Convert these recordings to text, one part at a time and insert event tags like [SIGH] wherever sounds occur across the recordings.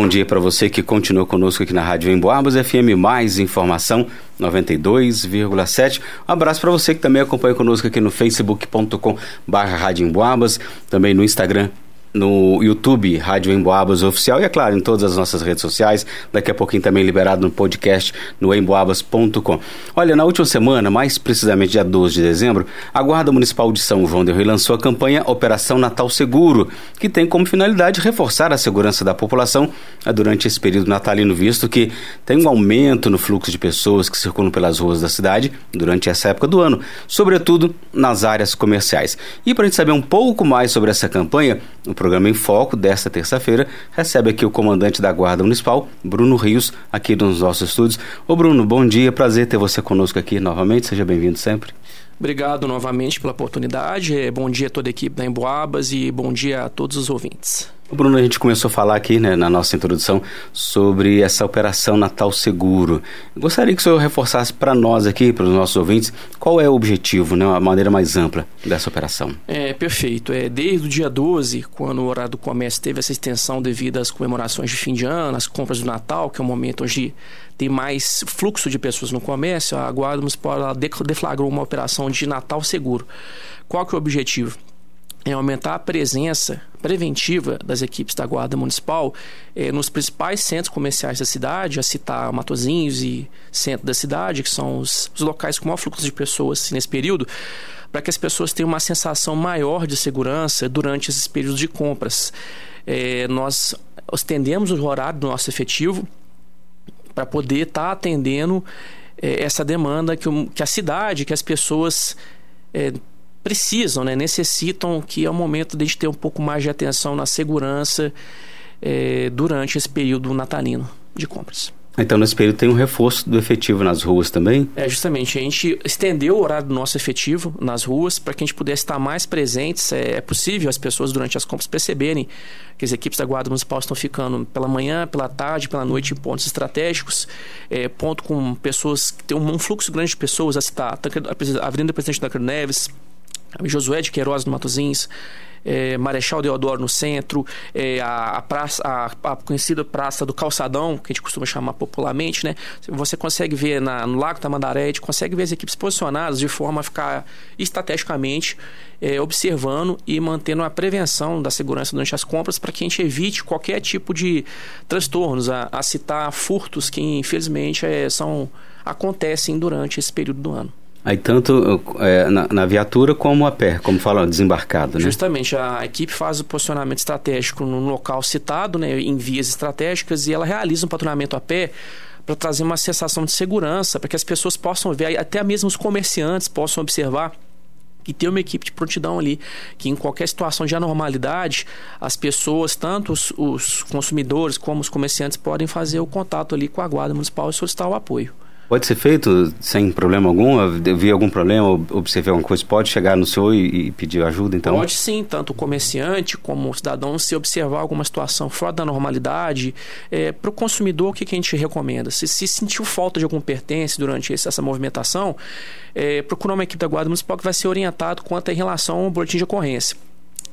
bom dia para você que continua conosco aqui na Rádio Emboabas FM Mais Informação 92,7. Um abraço para você que também acompanha conosco aqui no facebook.com/barra também no Instagram no YouTube Rádio Emboabas Oficial e, é claro, em todas as nossas redes sociais. Daqui a pouquinho também liberado no podcast no emboabas.com. Olha, na última semana, mais precisamente dia 12 de dezembro, a Guarda Municipal de São João del Rei lançou a campanha Operação Natal Seguro, que tem como finalidade reforçar a segurança da população eh, durante esse período natalino, visto que tem um aumento no fluxo de pessoas que circulam pelas ruas da cidade durante essa época do ano, sobretudo nas áreas comerciais. E para a gente saber um pouco mais sobre essa campanha, o programa Em Foco desta terça-feira recebe aqui o comandante da Guarda Municipal, Bruno Rios, aqui nos nossos estúdios. Ô Bruno, bom dia, prazer ter você conosco aqui novamente, seja bem-vindo sempre. Obrigado novamente pela oportunidade. É, bom dia a toda a equipe da Emboabas e bom dia a todos os ouvintes. Bruno, a gente começou a falar aqui né, na nossa introdução sobre essa operação Natal Seguro. Gostaria que o senhor reforçasse para nós aqui, para os nossos ouvintes, qual é o objetivo, né, a maneira mais ampla dessa operação. É, perfeito. É, desde o dia 12, quando o horário do comércio teve essa extensão devido às comemorações de fim de ano, as compras do Natal, que é um momento onde tem mais fluxo de pessoas no comércio, a Guarda Municipal deflagrou uma operação de Natal Seguro. Qual que é o objetivo? É aumentar a presença preventiva das equipes da Guarda Municipal eh, nos principais centros comerciais da cidade, a citar Matozinhos e centro da cidade, que são os, os locais com maior fluxo de pessoas nesse período, para que as pessoas tenham uma sensação maior de segurança durante esses períodos de compras. Eh, nós estendemos o horário do nosso efetivo para poder estar tá atendendo eh, essa demanda que, que a cidade, que as pessoas precisam, né, necessitam que é o momento de a gente ter um pouco mais de atenção na segurança é, durante esse período natalino de compras. Então, nesse período tem um reforço do efetivo nas ruas também? É, justamente. A gente estendeu o horário do nosso efetivo nas ruas para que a gente pudesse estar mais presentes. É, é possível as pessoas, durante as compras, perceberem que as equipes da Guarda Municipal estão ficando pela manhã, pela tarde, pela noite em pontos estratégicos, é, ponto com pessoas que tem um, fluxo grande de pessoas, a citar a Avenida Presidente da Neves, Josué de Queiroz no Matuzins, é, Marechal Deodoro no centro, é, a, a, praça, a, a, conhecida Praça do Calçadão, que a gente costuma chamar popularmente, né? Você consegue ver na, no Lago Tamandaré, a gente consegue ver as equipes posicionadas de forma a ficar estrategicamente é, observando e mantendo a prevenção da segurança durante as compras para que a gente evite qualquer tipo de transtornos, a, a citar furtos que infelizmente é, são acontecem durante esse período do ano. Aí tanto é, na, na, viatura como a pé, como fala, desembarcado, né? Justamente, a equipe faz o posicionamento estratégico no local citado, né, em vias estratégicas, e ela realiza um patrulhamento a pé para trazer uma sensação de segurança, para que as pessoas possam ver, até mesmo os comerciantes possam observar e ter uma equipe de prontidão ali, que em qualquer situação de anormalidade, as pessoas, tanto os, os consumidores como os comerciantes, podem fazer o contato ali com a Guarda Municipal e solicitar o apoio. Pode ser feito sem problema algum? Vi algum problema, observei alguma coisa, pode chegar no senhor e, e, pedir ajuda, então? Pode sim, tanto o comerciante como o cidadão, se observar alguma situação fora da normalidade. É, Para o consumidor, o que, que, a gente recomenda? Se, se sentiu falta de algum pertence durante esse, essa movimentação, é, procurar uma equipe da Guarda Municipal que vai ser orientado quanto em relação ao boletim de ocorrência.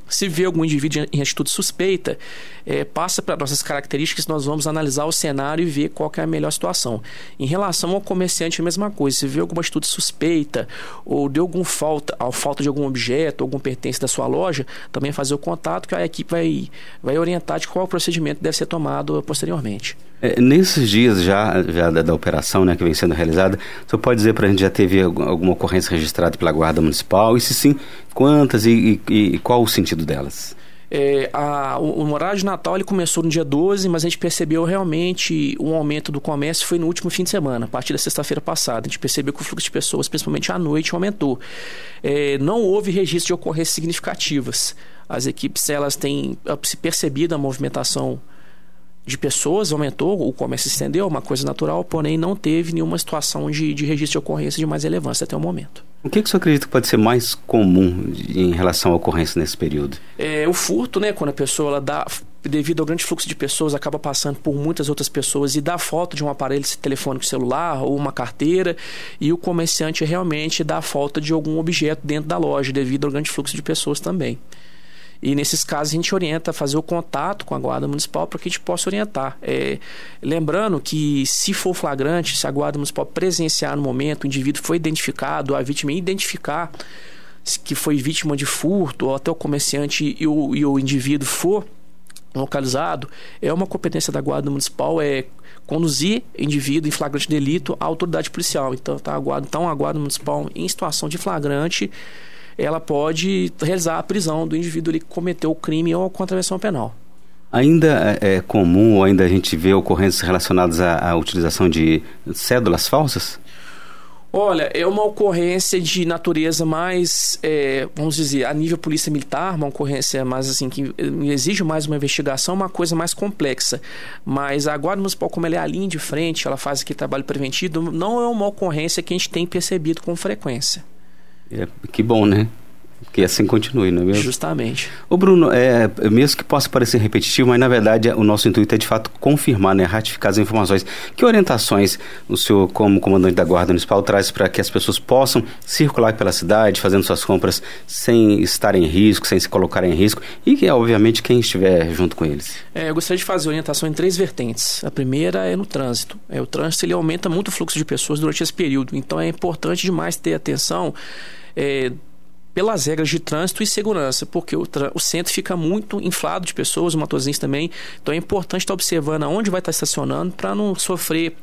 Se vê algum indivíduo em atitude suspeita, é, passa para nossas características, nós vamos analisar o cenário e ver qual é a melhor situação. Em relação ao comerciante, a mesma coisa. Se vê alguma atitude suspeita ou deu algum falta, a falta de algum objeto, algum pertence da sua loja, também fazer o contato que a equipe vai, vai orientar de qual procedimento deve ser tomado posteriormente. É, nesses dias já, já da, da, operação né, que vem sendo realizada, você pode dizer para a gente já teve alguma ocorrência registrada pela Guarda Municipal? E se sim, quantas e, e, e qual o sentido delas? É, a, o, o horário de Natal ele começou no dia 12, mas a gente percebeu realmente um aumento do comércio foi no último fim de semana, a partir da sexta-feira passada. A gente percebeu que o fluxo de pessoas, principalmente à noite, aumentou. É, não houve registro de ocorrências significativas. As equipes elas têm se percebido a movimentação de pessoas aumentou, o comércio se estendeu, uma coisa natural, porém não teve nenhuma situação de, de registro de ocorrência de mais relevância até o momento. O que, que você acredita que pode ser mais comum em relação à ocorrência nesse período? É o furto, né? Quando a pessoa ela dá, devido ao grande fluxo de pessoas, acaba passando por muitas outras pessoas e dá falta de um aparelho telefônico celular ou uma carteira, e o comerciante realmente dá falta de algum objeto dentro da loja, devido ao grande fluxo de pessoas também. E nesses casos a gente orienta a fazer o contato com a Guarda Municipal para que a gente possa orientar. É, lembrando que se for flagrante, se a Guarda Municipal presenciar no momento, o indivíduo foi identificado, a vítima identificar que foi vítima de furto, ou até o comerciante e o, e o indivíduo for localizado, é uma competência da Guarda Municipal é conduzir indivíduo em flagrante delito à autoridade policial. Então, tá, a guarda, então, a Guarda Municipal, em situação de flagrante, ela pode realizar a prisão do indivíduo que cometeu o crime ou a contravenção penal. Ainda é, é comum, ainda a gente vê ocorrências relacionadas à, à utilização de cédulas falsas? Olha, é uma ocorrência de natureza mais, é, vamos dizer, a nível polícia militar, uma ocorrência mais assim, que exige mais uma investigação, uma coisa mais complexa. Mas a Guarda Municipal, como ela é a linha de frente, ela faz aqui trabalho preventivo, não é uma ocorrência que a gente tem percebido com frequência. É, que bom, né? Que assim continue, não é mesmo? Justamente. O Bruno, é, mesmo que possa parecer repetitivo, mas na verdade o nosso intuito é de fato confirmar, né, ratificar as informações. Que orientações o senhor, como comandante da Guarda Municipal, traz para que as pessoas possam circular pela cidade, fazendo suas compras sem estar em risco, sem se colocar em risco e que, obviamente, quem estiver junto com eles? É, eu gostaria de fazer orientação em três vertentes. A primeira é no trânsito. É, o trânsito ele aumenta muito o fluxo de pessoas durante esse período, então é importante demais ter atenção. É, pelas regras de trânsito e segurança, porque o, o centro fica muito inflado de pessoas, os motorzinhos também. Então é importante estar observando aonde vai estar estacionando para não sofrer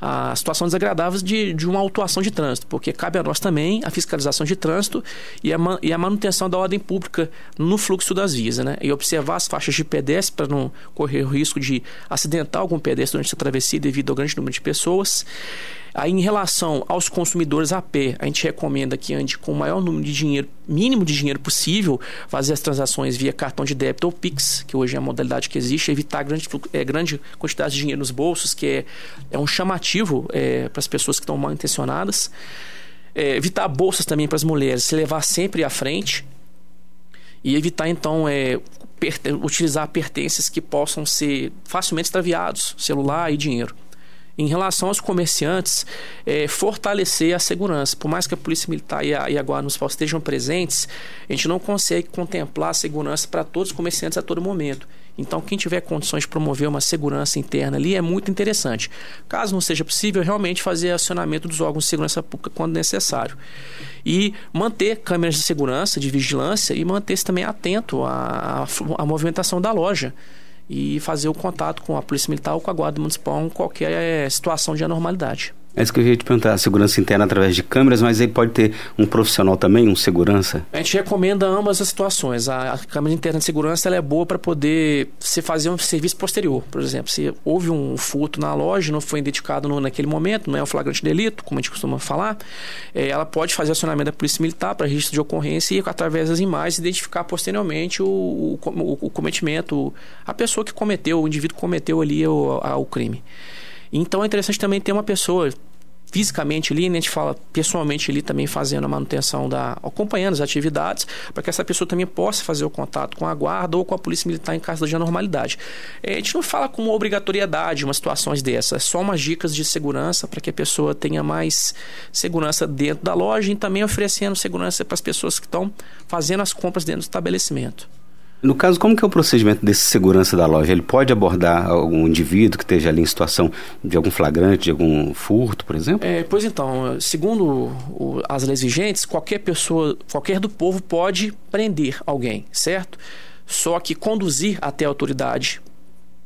a situação desagradável de, de uma autuação de trânsito, porque cabe a nós também a fiscalização de trânsito e a, e a manutenção da ordem pública no fluxo das vias, né? E observar as faixas de pedestre para não correr o risco de acidentar algum pedestre durante a travessia devido ao grande número de pessoas. Aí, em relação aos consumidores a pé, a gente recomenda que ande com o maior número de dinheiro, mínimo de dinheiro possível, fazer as transações via cartão de débito ou Pix, que hoje é a modalidade que existe, evitar grande, é, grande quantidade de dinheiro nos bolsos, que é, é um chamativo é, para as pessoas que estão mal intencionadas. É, evitar bolsas também para as mulheres, se levar sempre à frente e evitar então é, utilizar pertences que possam ser facilmente extraviados, celular e dinheiro em relação aos comerciantes, é, fortalecer a segurança. Por mais que a Polícia Militar e a, e a Guarda Municipal estejam presentes, a gente não consegue contemplar a segurança para todos os comerciantes a todo momento. Então, quem tiver condições de promover uma segurança interna ali é muito interessante. Caso não seja possível, realmente fazer acionamento dos órgãos de segurança pública quando necessário. E manter câmeras de segurança, de vigilância e manter-se também atento à, à movimentação da loja e fazer o contato com a Polícia Militar ou com a Guarda Municipal em qualquer eh, situação de anormalidade. É isso que eu ia te perguntar, a segurança interna através de câmeras, mas aí pode ter um profissional também, um segurança? A gente recomenda ambas as situações. A, a câmera interna de segurança ela é boa para poder se fazer um serviço posterior. Por exemplo, se houve um furto na loja, não foi identificado no, naquele momento, não é um flagrante delito, como a gente costuma falar, é, ela pode fazer acionamento da Polícia Militar para registro de ocorrência e, através das imagens, identificar posteriormente o, o, o, o cometimento, a pessoa que cometeu, o indivíduo que cometeu ali o, a, o crime. Então é interessante também ter uma pessoa fisicamente ali, né, a gente fala pessoalmente ali também fazendo a manutenção da acompanhando as atividades, para que essa pessoa também possa fazer o contato com a guarda ou com a polícia militar em caso de anormalidade. É, a gente não fala com obrigatoriedade umas situações dessas, é só umas dicas de segurança para que a pessoa tenha mais segurança dentro da loja e também oferecendo segurança para as pessoas que estão fazendo as compras dentro do estabelecimento. No caso, como que é o procedimento desse segurança da loja? Ele pode abordar algum indivíduo que esteja ali em situação de algum flagrante, de algum furto, por exemplo? É, pois então, segundo o, as leis vigentes, qualquer pessoa, qualquer do povo pode prender alguém, certo? Só que conduzir até a autoridade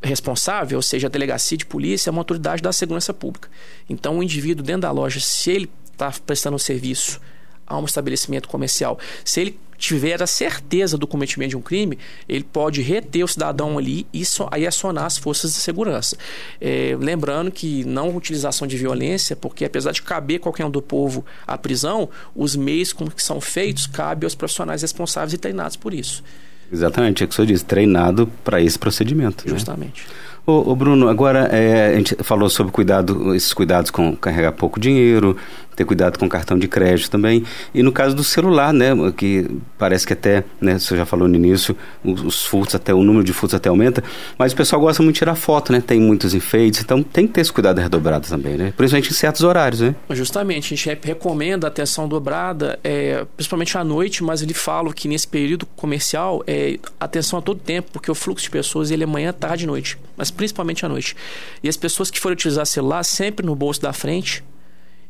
responsável, ou seja, a delegacia de polícia, é uma autoridade da segurança pública. Então, o indivíduo dentro da loja, se ele está prestando um serviço a um estabelecimento comercial, se ele tiver a certeza do cometimento de um crime, ele pode reter o cidadão ali e so, aí acionar as forças de segurança. É, lembrando que não utilização de violência, porque apesar de caber qualquer um do povo à prisão, os meios com que são feitos cabe aos profissionais responsáveis e treinados por isso. Exatamente, é o que o senhor disse, treinado para esse procedimento. Né? Justamente. Né? Ô, ô, Bruno, agora é, a gente falou sobre cuidado, esses cuidados com carregar pouco dinheiro, ter cuidado com cartão de crédito também. E no caso do celular, né, que parece que até, né, você já falou no início, os, os furtos até o número de furtos até aumenta, mas o pessoal gosta muito de tirar foto, né? Tem muitos enfeites, então tem que ter esse cuidado redobrado também, né? Principalmente em certos horários, né? Justamente, a gente recomenda atenção dobrada, é, principalmente à noite, mas ele fala que nesse período comercial é atenção a todo tempo, porque o fluxo de pessoas ele é manhã, tarde e noite, mas principalmente à noite. E as pessoas que forem utilizar celular sempre no bolso da frente,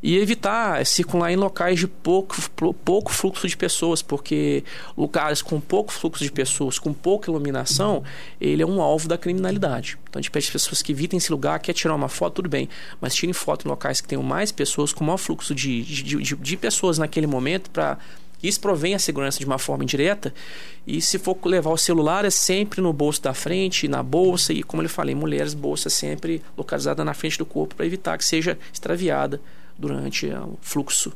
e evitar circular em locais de pouco, pouco fluxo de pessoas, porque lugares com pouco fluxo de pessoas, com pouca iluminação, ele é um alvo da criminalidade. Então a gente pede às pessoas que evitem esse lugar, quer tirar uma foto, tudo bem, mas tirem foto em locais que tenham mais pessoas, com maior fluxo de, de, de, de pessoas naquele momento, para isso provém a segurança de uma forma indireta. E se for levar o celular, é sempre no bolso da frente, na bolsa. E como eu falei, mulheres, bolsa sempre localizada na frente do corpo para evitar que seja extraviada durante o fluxo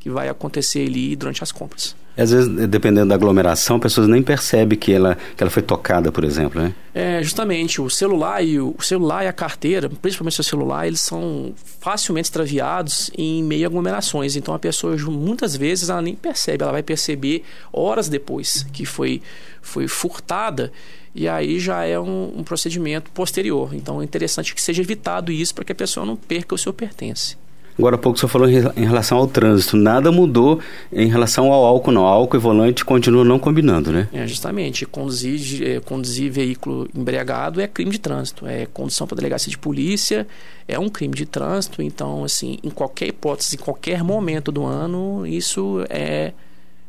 que vai acontecer ali durante as compras. Às vezes, dependendo da aglomeração, pessoas nem percebem que ela, que ela foi tocada, por exemplo, né? É, justamente. O celular e o, o celular e a carteira, principalmente o celular, eles são facilmente extraviados em meio a aglomerações. Então, a pessoa, muitas vezes, ela nem percebe. Ela vai perceber horas depois que foi, foi furtada e aí já é um, um procedimento posterior. Então, é interessante que seja evitado isso para que a pessoa não perca o seu pertence. Agora há pouco você falou em relação ao trânsito. Nada mudou em relação ao álcool, não. Álcool e volante continuam não combinando, né? É, justamente. Conduzir, é, conduzir veículo embriagado é crime de trânsito. É condução para delegacia de polícia é um crime de trânsito. Então, assim, em qualquer hipótese, em qualquer momento do ano, isso é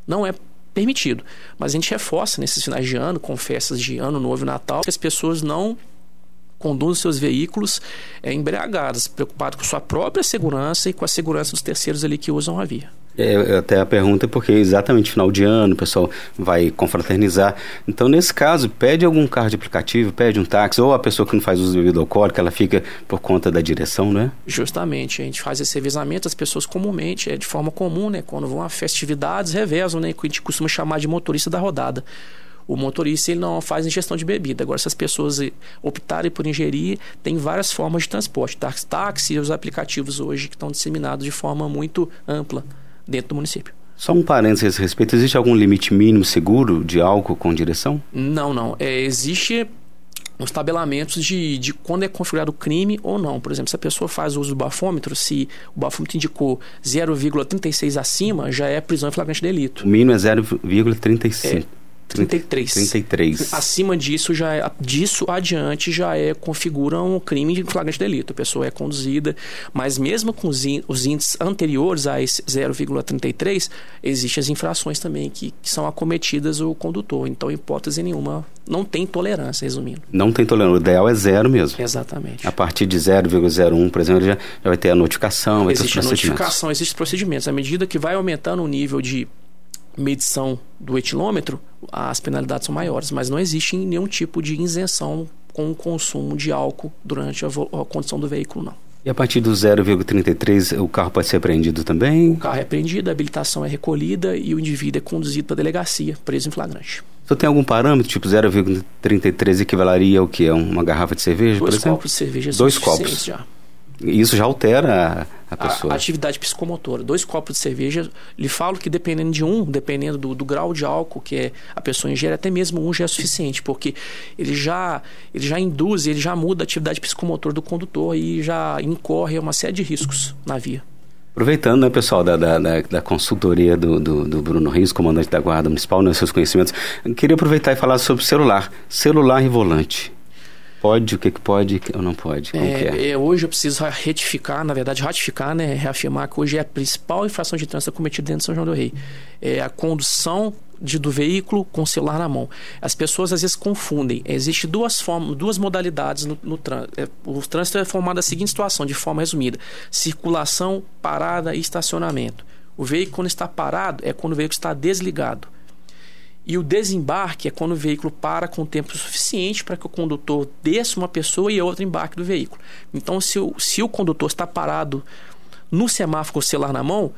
não é permitido. Mas a gente reforça nesses finais de ano, com festas de ano novo e Natal, que as pessoas não conduzem seus veículos é, embriagados, preocupados com sua própria segurança e com a segurança dos terceiros ali que usam a via. É, até a pergunta é porque exatamente final de ano o pessoal vai confraternizar. Então, nesse caso, pede algum carro de aplicativo, pede um táxi, ou a pessoa que não faz uso de bebida alcoólica, ela fica por conta da direção, né? Justamente, a gente faz esse revezamento, as pessoas comumente, é de forma comum, né? Quando vão a festividades, revezam, né? Que a gente costuma chamar de motorista da rodada o motorista ele não faz ingestão de bebida. Agora, se as pessoas optarem por ingerir, tem várias formas de transporte. Táxi, táxi e os aplicativos hoje que estão disseminados de forma muito ampla dentro do município. Só um parênteses a esse respeito, existe algum limite mínimo seguro de álcool com direção? Não, não. É, existe os tabelamentos de, de quando é configurado o crime ou não. Por exemplo, se a pessoa faz uso do bafômetro, se o bafômetro indicou 0,36 acima, já é prisão em flagrante delito. O mínimo é 0,35. É, 33. 33. Acima disso, já é, disso adiante, já é configura um crime de flagrante delito. A pessoa é conduzida, mas mesmo com os, os índices anteriores a esse 0,33, existem as infrações também que, que, são acometidas o condutor. Então, hipótese nenhuma, não tem tolerância, resumindo. Não tem tolerância. O ideal é zero mesmo. Exatamente. A partir de 0,01, por exemplo, já, já vai ter a notificação, vai Existe ter os procedimentos. a notificação, existem procedimentos. À medida que vai aumentando o nível de medição do etilômetro, as penalidades são maiores, mas não existe nenhum tipo de isenção com o consumo de álcool durante a, a condição do veículo, não. E a partir do 0,33 o carro pode ser apreendido também? O carro é apreendido, a habilitação é recolhida e o indivíduo é conduzido para a delegacia, preso em flagrante. Você tem algum parâmetro, tipo 0,33 equivaleria ao que? Uma garrafa de cerveja, Dois por exemplo? Dois copos de cerveja Dois copos. já. Isso já altera a, a pessoa. A, atividade psicomotora. Dois copos de cerveja, lhe falo que dependendo de um, dependendo do, do, grau de álcool que é, a pessoa ingere, até mesmo um já é suficiente, porque ele já, ele já induz, ele já muda a atividade psicomotora do condutor e já incorre uma série de riscos na via. Aproveitando, né, pessoal, da, da, da consultoria do, do, do, Bruno Rios, comandante da Guarda Municipal, né, seus conhecimentos, queria aproveitar e falar sobre celular. Celular e volante pode, o que, que pode ou não pode? É, é? É, hoje eu preciso retificar, na verdade, ratificar, né, reafirmar que hoje é a principal infração de trânsito cometida dentro de São João do Rei. É a condução de, do veículo com o celular na mão. As pessoas às vezes confundem. Existem duas formas, duas modalidades no, no trânsito. É, o trânsito é formado da seguinte situação, de forma resumida: circulação, parada e estacionamento. O veículo, quando está parado, é quando o veículo está desligado. E o desembarque é quando o veículo para com tempo suficiente para que o condutor desça uma pessoa e outra embarque do veículo. Então, se o, se o condutor está parado no semáforo celular na mão,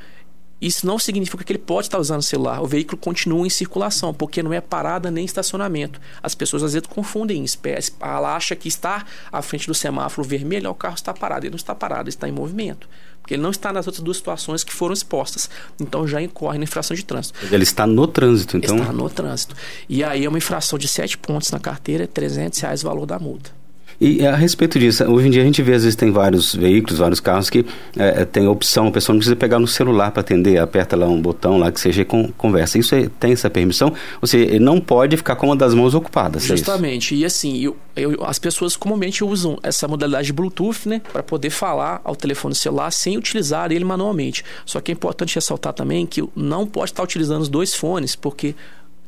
isso não significa que ele pode estar usando o celular. O veículo continua em circulação, porque não é parada nem estacionamento. As pessoas às vezes confundem isso. Ela acha que estar à frente do semáforo vermelho, o carro está parado. Ele não está parado, ele está em movimento. Porque ele não está nas outras duas situações que foram expostas. Então já incorre na infração de trânsito. Ele está no trânsito, então? Está no trânsito. E aí é uma infração de 7 pontos na carteira, é 300 reais o valor da multa. E a respeito disso, hoje em dia a gente vê, às vezes, tem vários veículos, vários carros que é, tem a opção, a pessoa não precisa pegar no celular para atender, aperta lá um botão lá que seja e conversa. Isso é, tem essa permissão? Ou seja, não pode ficar com uma das mãos ocupadas. É Justamente. É e assim, eu, eu, as pessoas comumente usam essa modalidade de Bluetooth, né, para poder falar ao telefone celular sem utilizar ele manualmente. Só que é importante ressaltar também que não pode estar utilizando os dois fones, porque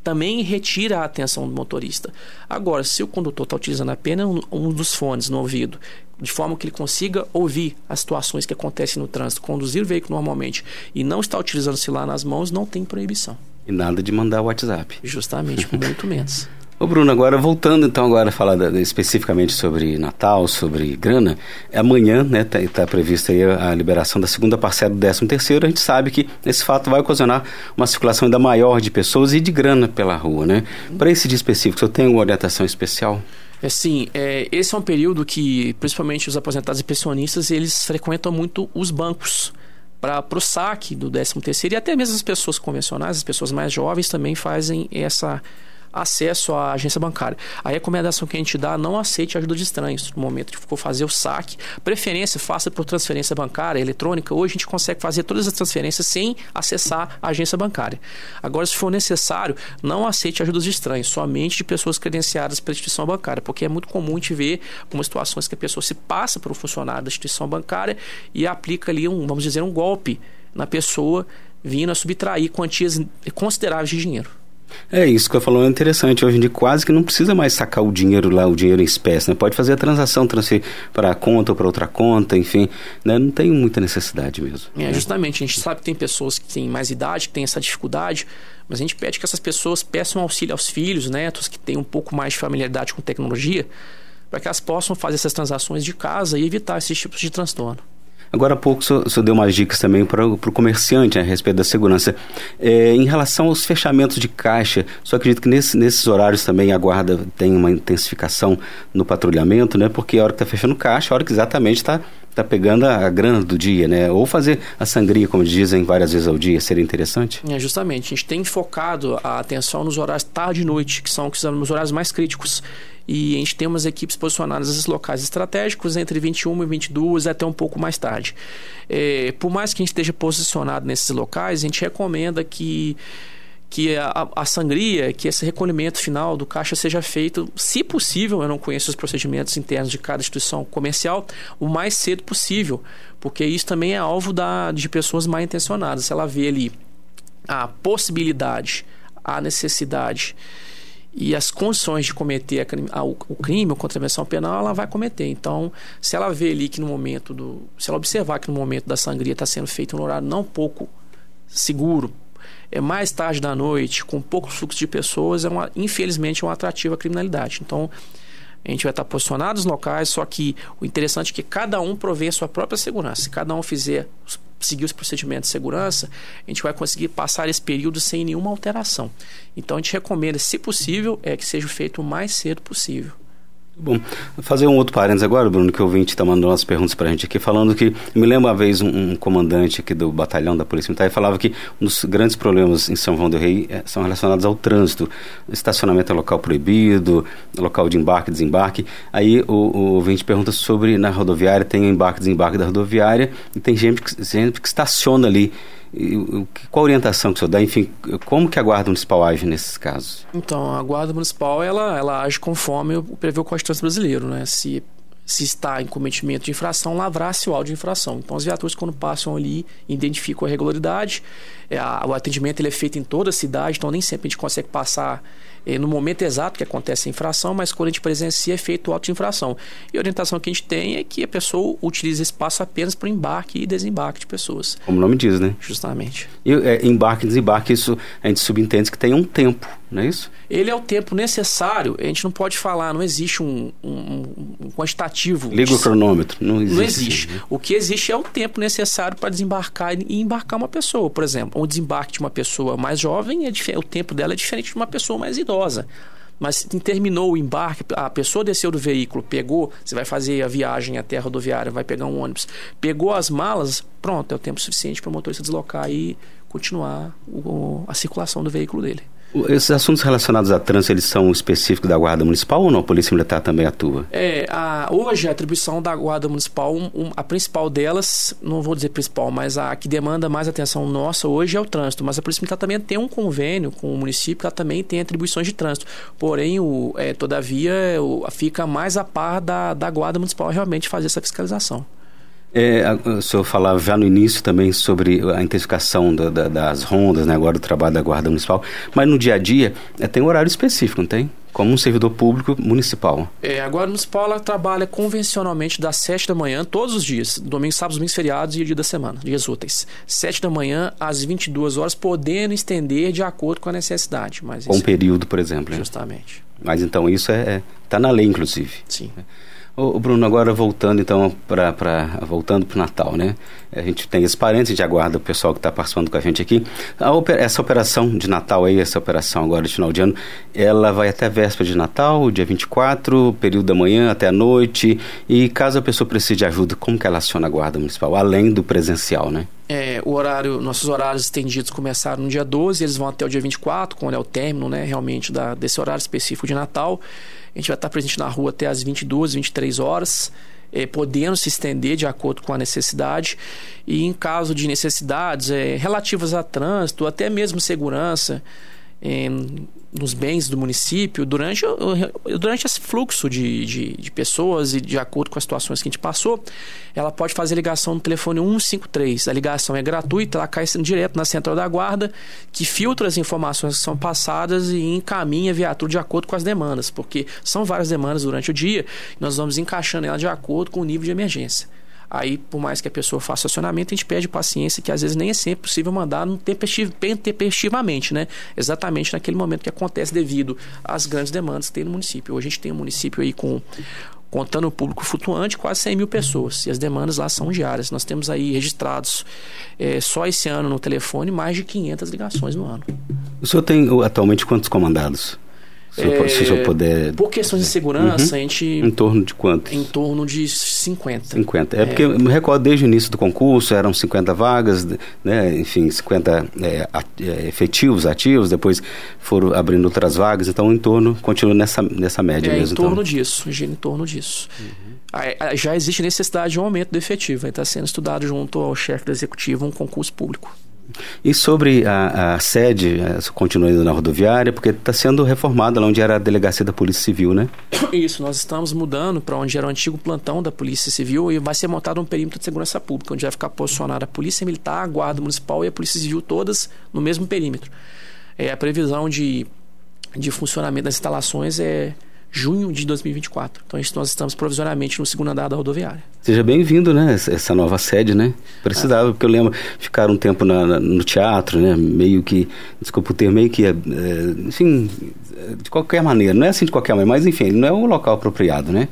também retira a atenção do motorista. Agora, se o condutor está utilizando apenas um, dos fones no ouvido, de forma que ele consiga ouvir as situações que acontecem no trânsito, conduzir o veículo normalmente e não está utilizando o celular nas mãos, não tem proibição. E nada de mandar o WhatsApp. Justamente, muito menos. [LAUGHS] Ô Bruno, agora voltando então agora a falar da, especificamente sobre Natal, sobre grana, amanhã né, está tá prevista a, liberação da segunda parcela do 13 terceiro, a gente sabe que esse fato vai ocasionar uma circulação ainda maior de pessoas e de grana pela rua, né? Para esse dia específico, você tem uma orientação especial? É, sim, é, esse é um período que, principalmente os aposentados e pensionistas, eles frequentam muito os bancos para o saque do 13 terceiro e até mesmo as pessoas convencionais, as pessoas mais jovens também fazem essa acesso à agência bancária. A recomendação que a gente dá, não aceite ajuda de estranhos no momento for fazer o saque. Preferência, faça por transferência bancária, eletrônica. Hoje a gente consegue fazer todas as transferências sem acessar a agência bancária. Agora, se for necessário, não aceite ajudas de estranhos, somente de pessoas credenciadas pela instituição bancária, porque é muito comum a gente ver algumas situações que a pessoa se passa por um funcionário da instituição bancária e aplica ali um, vamos dizer, um golpe na pessoa vindo a subtrair quantias consideráveis de dinheiro. É isso que eu falou é interessante. Hoje em dia quase que não precisa mais sacar o dinheiro lá, o dinheiro em espécie, né? Pode fazer a transação, transferir para a conta ou para outra conta, enfim, né? Não tem muita necessidade mesmo. É, justamente. A gente sabe que tem pessoas que têm mais idade, que têm essa dificuldade, mas a gente pede que essas pessoas peçam auxílio aos filhos, netos, que têm um pouco mais de familiaridade com tecnologia, para que elas possam fazer essas transações de casa e evitar esses tipos de transtorno. Agora há pouco o senhor, deu umas dicas também para o comerciante né, a respeito da segurança. É, em relação aos fechamentos de caixa, só acredito que nesse, nesses horários também a guarda tem uma intensificação no patrulhamento, né? Porque a hora que está fechando caixa, a hora que exatamente está tá pegando a grana do dia, né? Ou fazer a sangria, como dizem, várias vezes ao dia, seria interessante? É, justamente. A gente tem focado a atenção nos horários tarde e noite, que são, que são os horários mais críticos e a gente tem umas equipes posicionadas nos locais estratégicos entre 21 e 22 até um pouco mais tarde. É, por mais que a gente esteja posicionado nesses locais, a gente recomenda que que a, a, sangria, que esse recolhimento final do caixa seja feito, se possível, eu não conheço os procedimentos internos de cada instituição comercial, o mais cedo possível, porque isso também é alvo da, de pessoas mal intencionadas. Se ela vê ali a possibilidade, a necessidade e as condições de cometer a, a, o crime ou contravenção penal, ela vai cometer. Então, se ela vê ali que no momento do. Se ela observar que no momento da sangria está sendo feito um horário não pouco seguro, é mais tarde da noite, com pouco fluxo de pessoas, é uma, infelizmente é um atrativo à criminalidade. Então, a gente vai estar posicionado nos locais, só que o interessante é que cada um provê a sua própria segurança. Se cada um fizer seguir os procedimentos de segurança, a gente vai conseguir passar esse período sem nenhuma alteração. Então a gente recomenda, se possível, é que seja feito o mais cedo possível. Bom, fazer um outro parênteses agora, Bruno, que o ouvinte está mandando umas perguntas para a gente aqui, falando que, me lembro uma vez um, um, comandante aqui do batalhão da Polícia Militar falava que um dos grandes problemas em São João do Rei é, são relacionados ao trânsito, estacionamento é local proibido, local de embarque e desembarque. Aí o, o ouvinte pergunta sobre, na rodoviária, tem embarque e desembarque da rodoviária e tem gente que, gente que estaciona ali qual a orientação que o senhor dá? Enfim, como que a Guarda Municipal age nesses casos? Então, a Guarda Municipal, ela, ela age conforme prevê o Constituição brasileiro, né? Se, se está em cometimento de infração, lavrar-se o áudio de infração. Então, as viaturas, quando passam ali, identificam a regularidade. É, a, o atendimento ele é feito em toda a cidade, então nem sempre a gente consegue passar é, no momento exato que acontece a infração, mas quando a gente presencia é feito o auto de infração. E a orientação que a gente tem é que a pessoa utilize espaço apenas para embarque e desembarque de pessoas. Como o nome diz, né? Justamente. E é, embarque e desembarque, isso a gente subentende que tem um tempo, não é isso? Ele é o tempo necessário, a gente não pode falar, não existe um, um, um quantitativo. Liga o cronômetro, não existe. Não existe. Né? O que existe é o tempo necessário para desembarcar e embarcar uma pessoa. Por exemplo, um desembarque de uma pessoa mais jovem, é o tempo dela é diferente de uma pessoa mais idosa. Mas terminou o embarque, a pessoa desceu do veículo, pegou, você vai fazer a viagem até a rodoviária, vai pegar um ônibus, pegou as malas, pronto, é o tempo suficiente para o motorista deslocar e continuar a circulação do veículo dele. Esses assuntos relacionados a trânsito, eles são específicos da Guarda Municipal ou não? A Polícia Militar também atua? É, a, hoje a atribuição da Guarda Municipal, um, a principal delas, não vou dizer principal, mas a que demanda mais atenção nossa hoje é o trânsito. Mas a Polícia Militar também tem um convênio com o município, ela também tem atribuições de trânsito. Porém, o, é, todavia, o, fica mais a par da, da Guarda Municipal realmente fazer essa fiscalização. É, o senhor falava já no início também sobre a intensificação da, da, das rondas, né, agora do trabalho da Guarda Municipal, mas no dia a dia é, tem um horário específico, não tem? Como um servidor público municipal. É, a Guarda Municipal ela trabalha convencionalmente das 7 da manhã, todos os dias, domingo, sábado, domingos, feriados e dia da semana, dias úteis. 7 da manhã às 22 horas, podendo estender de acordo com a necessidade. Mas um período, por exemplo. Né? Justamente. Mas então isso é, é tá na lei, inclusive. Sim. É. Ô, Bruno, agora voltando então para voltando para o Natal, né? A gente tem esse parênteses, a gente aguarda o pessoal que está participando com a gente aqui. A essa operação de Natal aí, essa operação agora de final de ano, ela vai até véspera de Natal, dia 24, período da manhã até a noite. E caso a pessoa precise de ajuda, como que ela aciona a Guarda Municipal, além do presencial, né? É, o horário, nossos horários estendidos começaram no dia 12, eles vão até o dia 24, quando é o término, né, realmente, da, desse horário específico de Natal. A gente vai estar presente na rua até as 22, 23 horas, é, podendo se estender de acordo com a necessidade. E em caso de necessidades é, relativas a trânsito, até mesmo segurança, nos bens do município durante, durante esse fluxo de, de, de, pessoas e de acordo com as situações que a gente passou, ela pode fazer ligação no telefone 153. A ligação é gratuita, ela cai direto na central da guarda, que filtra as informações que são passadas e encaminha a viatura de acordo com as demandas, porque são várias demandas durante o dia, nós vamos encaixando ela de acordo com o nível de emergência. Aí, por mais que a pessoa faça acionamento, a gente pede paciência, que às vezes nem é sempre possível mandar tempestivamente, né? Exatamente naquele momento que acontece devido às grandes demandas que tem no município. Hoje a gente tem um município aí com contando o público flutuante, quase 100 mil pessoas. E as demandas lá são diárias. Nós temos aí registrados é, só esse ano no telefone mais de 500 ligações no ano. O senhor tem atualmente quantos comandados? Se, é, se o senhor puder. Por questões de segurança, uhum. a gente. Em torno de quantos? Em torno de 50. 50. É, é. porque eu me recordo desde o início do concurso, eram 50 vagas, né? enfim, 50 é, é, efetivos, ativos, depois foram abrindo outras vagas, então em torno, continua nessa, nessa média é, mesmo. Em torno então. disso, em torno disso. Uhum. Já existe necessidade de um aumento do efetivo, está sendo estudado junto ao chefe do executivo um concurso público. E sobre a, a sede, eh, continua indo na rodoviária, porque está sendo reformada lá onde era a delegacia da Polícia Civil, né? [COUGHS] Isso, nós estamos mudando para onde era o antigo plantão da Polícia Civil e vai ser montado um perímetro de segurança pública, onde vai ficar posicionada a Polícia Militar, a Guarda Municipal e a Polícia Civil, todas no mesmo perímetro. É, a previsão de, de funcionamento das instalações é junho de 2024. Então nós estamos provisoriamente no segundo andar da rodoviária. Seja bem-vindo, né? Essa nova sede, né? Precisava, é. porque eu lembro ficar um tempo na, no teatro, né? Meio que, desculpa o termo, meio que, é, enfim, de qualquer maneira. Não é assim de qualquer maneira, mas enfim, não é o local apropriado, né?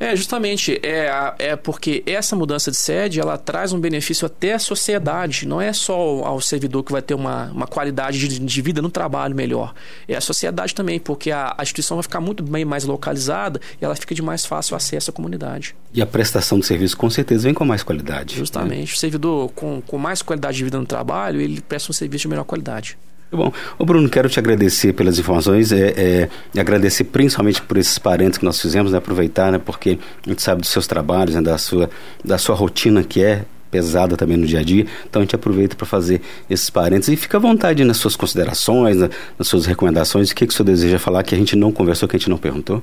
É, justamente, é, é porque essa mudança de sede, ela traz um benefício até à sociedade, não é só ao servidor que vai ter uma, uma qualidade de, de vida no trabalho melhor, é a sociedade também, porque a, a, instituição vai ficar muito bem mais localizada e ela fica de mais fácil acesso à comunidade. E a prestação de serviço com certeza vem com mais qualidade. Né? Justamente, né? o servidor com, com mais qualidade de vida no trabalho, ele presta um serviço de melhor qualidade. Bom, o Bruno, quero te agradecer pelas informações é, é, agradecer principalmente por esses parentes que nós fizemos, né, aproveitar, né, porque a gente sabe dos seus trabalhos, né, da, sua, da sua rotina que é pesada também no dia a dia, então a gente aproveita para fazer esses parentes. E fica à vontade nas suas considerações, nas suas recomendações, o que, que o senhor deseja falar que a gente não conversou, que a gente não perguntou?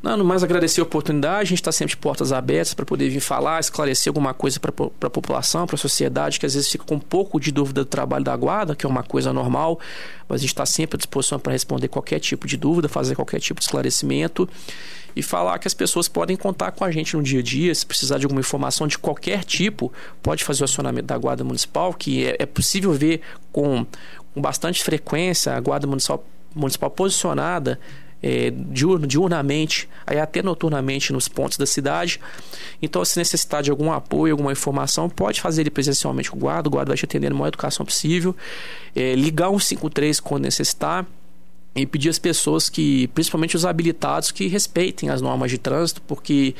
Não, no mais agradecer a oportunidade, a gente está sempre de portas abertas para poder vir falar, esclarecer alguma coisa para a população, para a sociedade, que às vezes fica com um pouco de dúvida do trabalho da guarda, que é uma coisa normal, mas a gente está sempre à disposição para responder qualquer tipo de dúvida, fazer qualquer tipo de esclarecimento e falar que as pessoas podem contar com a gente no dia a dia, se precisar de alguma informação de qualquer tipo, pode fazer o acionamento da Guarda Municipal, que é, é possível ver com, com bastante frequência a Guarda Municipal, municipal posicionada é, diurnamente, aí até noturnamente nos pontos da cidade. Então, se necessitar de algum apoio, alguma informação, pode fazer ele presencialmente com o guarda, o guarda vai te atender na maior educação possível. É, ligar 153 quando necessitar e pedir às pessoas que, principalmente os habilitados, que respeitem as normas de trânsito, porque,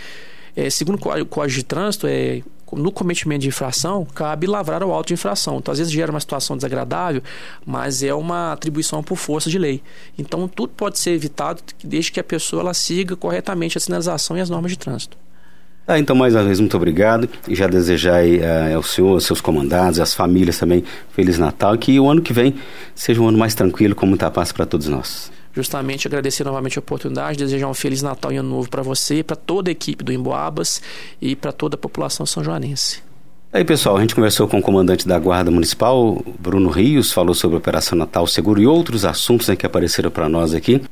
é, segundo o Código de Trânsito, é, no cometimento de infração, cabe lavrar o auto de infração. Então, às vezes gera uma situação desagradável, mas é uma atribuição por força de lei. Então, tudo pode ser evitado desde que a pessoa ela siga corretamente a sinalização e as normas de trânsito. Ah, então, mais uma vez, muito obrigado. E já desejar aí, uh, ao senhor, aos seus comandados, às famílias também, Feliz Natal. E que o ano que vem seja um ano mais tranquilo, com muita paz para todos nós justamente agradecer novamente a oportunidade, desejar um feliz Natal e Ano Novo para você, para toda a equipe do Emboabas e para toda a população são joanense. Aí, pessoal, a gente conversou com o comandante da Guarda Municipal, Bruno Rios, falou sobre a Operação Natal Seguro e outros assuntos né, que apareceram para nós aqui.